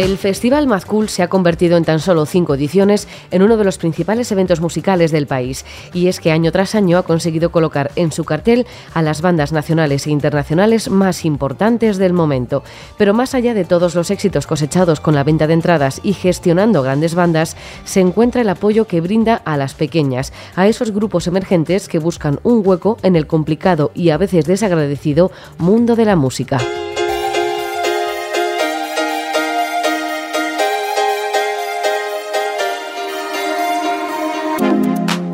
El Festival Mazcool se ha convertido en tan solo cinco ediciones en uno de los principales eventos musicales del país. Y es que año tras año ha conseguido colocar en su cartel a las bandas nacionales e internacionales más importantes del momento. Pero más allá de todos los éxitos cosechados con la venta de entradas y gestionando grandes bandas, se encuentra el apoyo que brinda a las pequeñas, a esos grupos emergentes que buscan un hueco en el complicado y a veces desagradecido mundo de la música.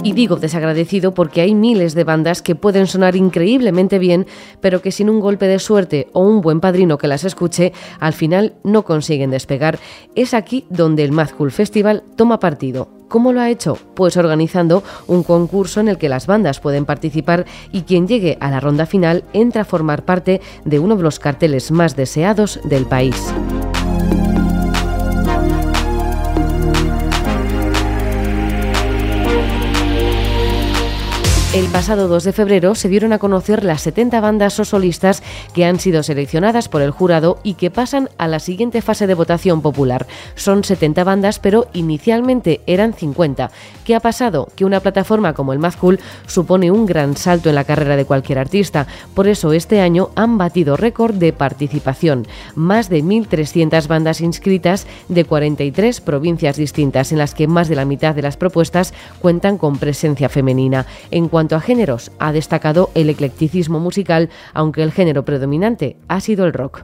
Y digo desagradecido porque hay miles de bandas que pueden sonar increíblemente bien, pero que sin un golpe de suerte o un buen padrino que las escuche, al final no consiguen despegar. Es aquí donde el Mad Festival toma partido. ¿Cómo lo ha hecho? Pues organizando un concurso en el que las bandas pueden participar y quien llegue a la ronda final entra a formar parte de uno de los carteles más deseados del país. El pasado 2 de febrero se dieron a conocer las 70 bandas o solistas que han sido seleccionadas por el jurado y que pasan a la siguiente fase de votación popular. Son 70 bandas, pero inicialmente eran 50. ¿Qué ha pasado? Que una plataforma como el Mazcool supone un gran salto en la carrera de cualquier artista. Por eso este año han batido récord de participación. Más de 1.300 bandas inscritas de 43 provincias distintas, en las que más de la mitad de las propuestas cuentan con presencia femenina. En cuanto a géneros, ha destacado el eclecticismo musical, aunque el género predominante ha sido el rock.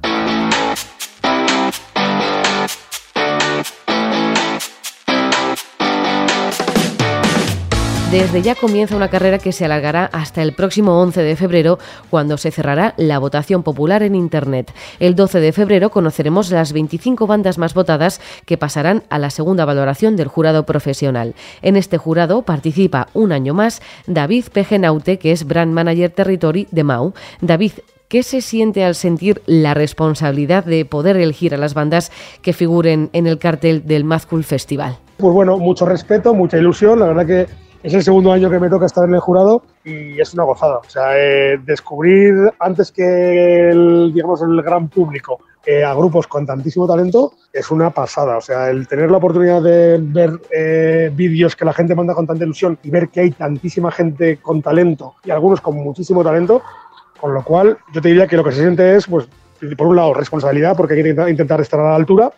Desde ya comienza una carrera que se alargará hasta el próximo 11 de febrero, cuando se cerrará la votación popular en Internet. El 12 de febrero conoceremos las 25 bandas más votadas que pasarán a la segunda valoración del jurado profesional. En este jurado participa un año más David Pegenaute, que es Brand Manager Territory de Mau. David, ¿Qué se siente al sentir la responsabilidad de poder elegir a las bandas que figuren en el cartel del Mad Cool Festival? Pues bueno, mucho respeto, mucha ilusión. La verdad que es el segundo año que me toca estar en el jurado y es una gozada. O sea, eh, descubrir antes que el, digamos, el gran público eh, a grupos con tantísimo talento es una pasada. O sea, el tener la oportunidad de ver eh, vídeos que la gente manda con tanta ilusión y ver que hay tantísima gente con talento y algunos con muchísimo talento, con lo cual yo te diría que lo que se siente es, pues, por un lado, responsabilidad porque hay que intentar estar a la altura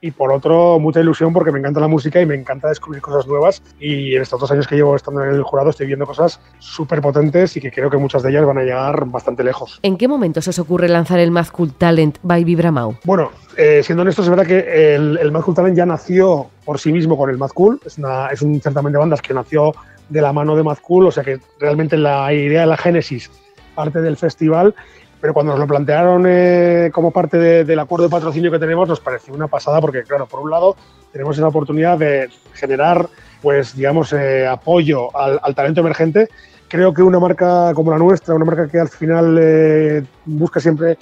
y por otro mucha ilusión porque me encanta la música y me encanta descubrir cosas nuevas y en estos dos años que llevo estando en el jurado estoy viendo cosas súper potentes y que creo que muchas de ellas van a llegar bastante lejos. ¿En qué momento se os ocurre lanzar el Mad Cool Talent by Vibramau? Bueno, eh, siendo honestos, es verdad que el, el Mad Cool Talent ya nació por sí mismo con el Mad Cool, es, una, es un certamen de bandas que nació de la mano de Mad Cool, o sea que realmente la idea de la génesis parte del festival pero cuando nos lo plantearon eh, como parte del acuerdo de patrocinio que tenemos nos pareció una pasada porque, claro, por un lado tenemos esa oportunidad de generar, pues, digamos, eh, apoyo al, talento emergente. Creo que una marca como la nuestra, una marca que al final eh, busca siempre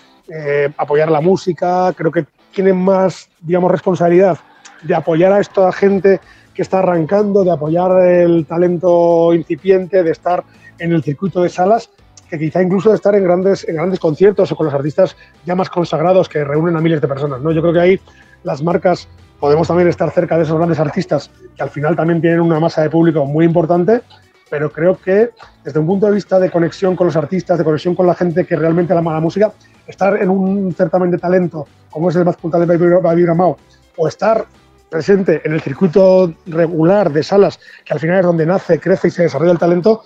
apoyar la música, creo que tiene más, digamos, responsabilidad de apoyar a esta gente que está arrancando, de apoyar el talento incipiente, de estar en el circuito de salas que quizá incluso de estar en grandes, en grandes conciertos o con los artistas ya más consagrados que reúnen a miles de personas. ¿no? Yo creo que ahí las marcas podemos también estar cerca de esos grandes artistas que al final también tienen una masa de público muy importante, pero creo que desde un punto de vista de conexión con los artistas, de conexión con la gente que realmente ama la música, estar en un certamen de talento como es el más puntal de Baby Ramao, o estar presente en el circuito regular de salas, que al final es donde nace, crece y se desarrolla el talento,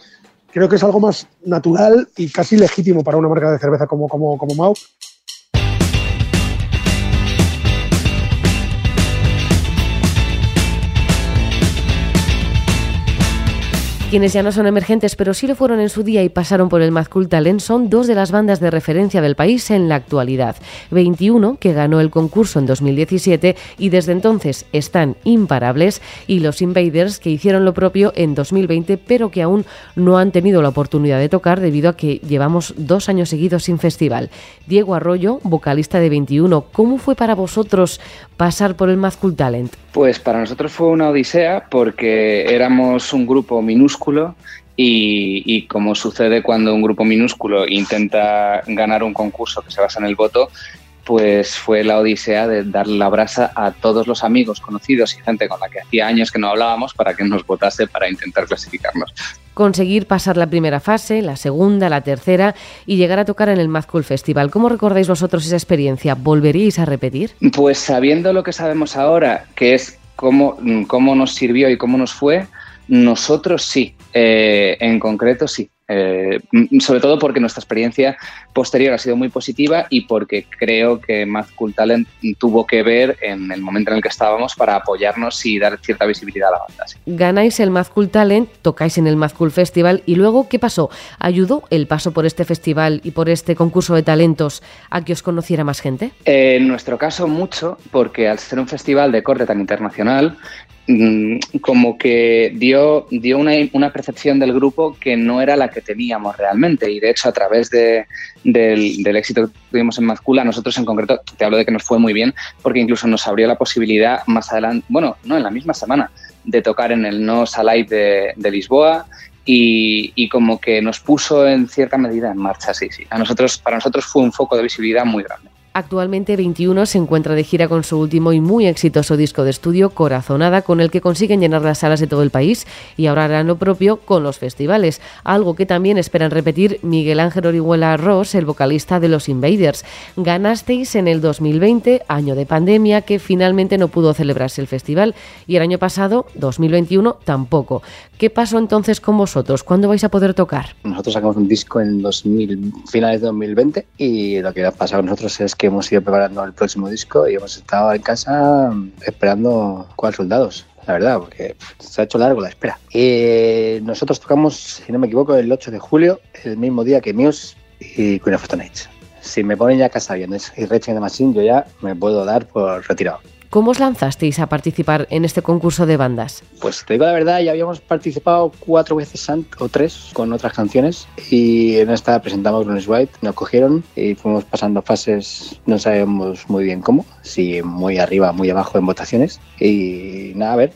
creo que es algo más natural y casi legítimo para una marca de cerveza como, como, como Mau. Quienes ya no son emergentes, pero sí lo fueron en su día y pasaron por el Mad Cool Talent, son dos de las bandas de referencia del país en la actualidad. 21, que ganó el concurso en 2017 y desde entonces están imparables, y los Invaders, que hicieron lo propio en 2020, pero que aún no han tenido la oportunidad de tocar debido a que llevamos dos años seguidos sin festival. Diego Arroyo, vocalista de 21, ¿cómo fue para vosotros pasar por el Mad Cool Talent? Pues para nosotros fue una odisea porque éramos un grupo minúsculo y, como sucede cuando un grupo minúsculo intenta ganar un concurso que se basa en el voto, pues fue la odisea de darle la brasa a todos los amigos, conocidos y gente con la que hacía años que no hablábamos para que nos votase para intentar clasificarnos. Conseguir pasar la primera fase, la segunda, la tercera y llegar a tocar en el Mad Cool Festival. ¿Cómo recordáis vosotros esa experiencia? ¿Volveríais a repetir? Pues sabiendo lo que sabemos ahora, que es cómo, cómo nos sirvió y cómo nos fue, nosotros sí, eh, en concreto sí. Eh, sobre todo porque nuestra experiencia posterior ha sido muy positiva y porque creo que Mad Cool Talent tuvo que ver en el momento en el que estábamos para apoyarnos y dar cierta visibilidad a la banda. Ganáis el Mad Cool Talent, tocáis en el Mad Cool Festival y luego, ¿qué pasó? ¿Ayudó el paso por este festival y por este concurso de talentos a que os conociera más gente? en nuestro caso mucho, porque al ser un festival de corte tan internacional, Mm, como que dio, dio una, una, percepción del grupo que no era la que teníamos realmente. Y de hecho, a través de, del, del, éxito que tuvimos en Mazcula, nosotros en concreto, te hablo de que nos fue muy bien, porque incluso nos abrió la posibilidad más adelante, bueno, no en la misma semana, de tocar en el No Salai de, de Lisboa. Y, y, como que nos puso en cierta medida en marcha, sí, sí. A nosotros, para nosotros fue un foco de visibilidad muy grande. Actualmente 21 se encuentra de gira con su último y muy exitoso disco de estudio Corazonada, con el que consiguen llenar las salas de todo el país y ahora harán lo propio con los festivales, algo que también esperan repetir Miguel Ángel Orihuela Ross, el vocalista de los Invaders. Ganasteis en el 2020, año de pandemia, que finalmente no pudo celebrarse el festival y el año pasado, 2021, tampoco. ¿Qué pasó entonces con vosotros? ¿Cuándo vais a poder tocar? Nosotros sacamos un disco en 2000, finales de 2020 y lo que ha pasado con nosotros es que hemos ido preparando el próximo disco y hemos estado en casa esperando cuatro soldados la verdad, porque se ha hecho largo la espera. Y nosotros tocamos, si no me equivoco, el 8 de julio, el mismo día que Muse y Queen of Stone Si me ponen ya Casa Aviones y Rage de Machine, yo ya me puedo dar por retirado. ¿Cómo os lanzasteis a participar en este concurso de bandas? Pues te digo la verdad, ya habíamos participado cuatro veces o tres con otras canciones y en esta presentamos Bruce White, nos cogieron y fuimos pasando fases, no sabemos muy bien cómo, si muy arriba, muy abajo en votaciones y nada, a ver,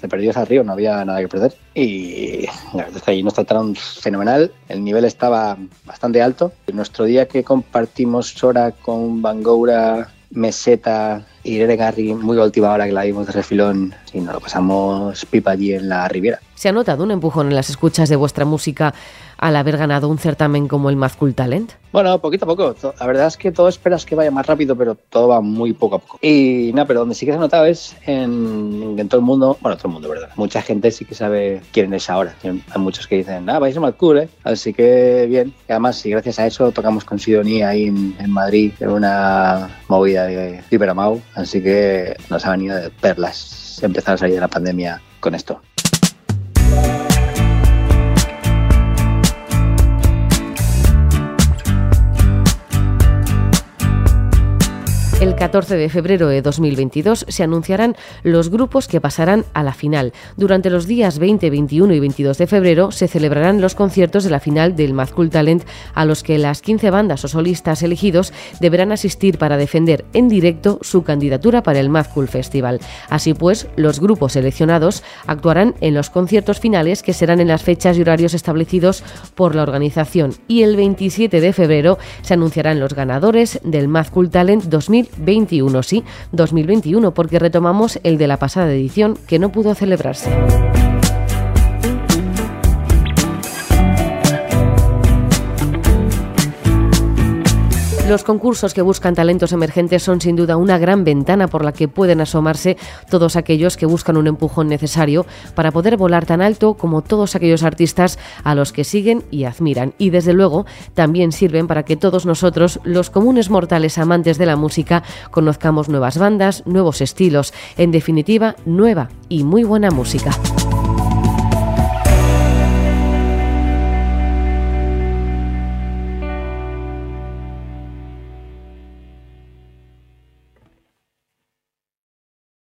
de perdidos al río, no había nada que perder y la verdad es que nos trataron fenomenal, el nivel estaba bastante alto. Nuestro día que compartimos hora con Bangoura meseta Irene Garry muy última hora que la vimos de refilón y nos lo pasamos pipa allí en la Riviera. ¿Se ha notado un empujón en las escuchas de vuestra música al haber ganado un certamen como el Mad Cool Talent? Bueno, poquito a poco. La verdad es que todo esperas que vaya más rápido, pero todo va muy poco a poco. Y nada, pero donde sí que se ha notado es en, todo el mundo, bueno, todo el mundo, ¿verdad? Mucha gente sí que sabe quién es ahora. Hay muchos que dicen, ah, vais a Mad Cool, ¿eh? Así que bien. Y además, sí, gracias a eso tocamos con Sidoní ahí en, en Madrid, en una movida de Iberamau. Así que nos ha venido de perlas empezar a salir de la pandemia con esto. El 14 de febrero de 2022 se anunciarán los grupos que pasarán a la final. Durante los días 20, 21 y 22 de febrero se celebrarán los conciertos de la final del Cool Talent a los que las 15 bandas o solistas elegidos deberán asistir para defender en directo su candidatura para el Cool Festival. Así pues, los grupos seleccionados actuarán en los conciertos finales que serán en las fechas y horarios establecidos por la organización y el 27 de febrero se anunciarán los ganadores del Cool Talent 2000 2021, sí, 2021, porque retomamos el de la pasada edición que no pudo celebrarse. Los concursos que buscan talentos emergentes son sin duda una gran ventana por la que pueden asomarse todos aquellos que buscan un empujón necesario para poder volar tan alto como todos aquellos artistas a los que siguen y admiran. Y desde luego también sirven para que todos nosotros, los comunes mortales amantes de la música, conozcamos nuevas bandas, nuevos estilos, en definitiva, nueva y muy buena música.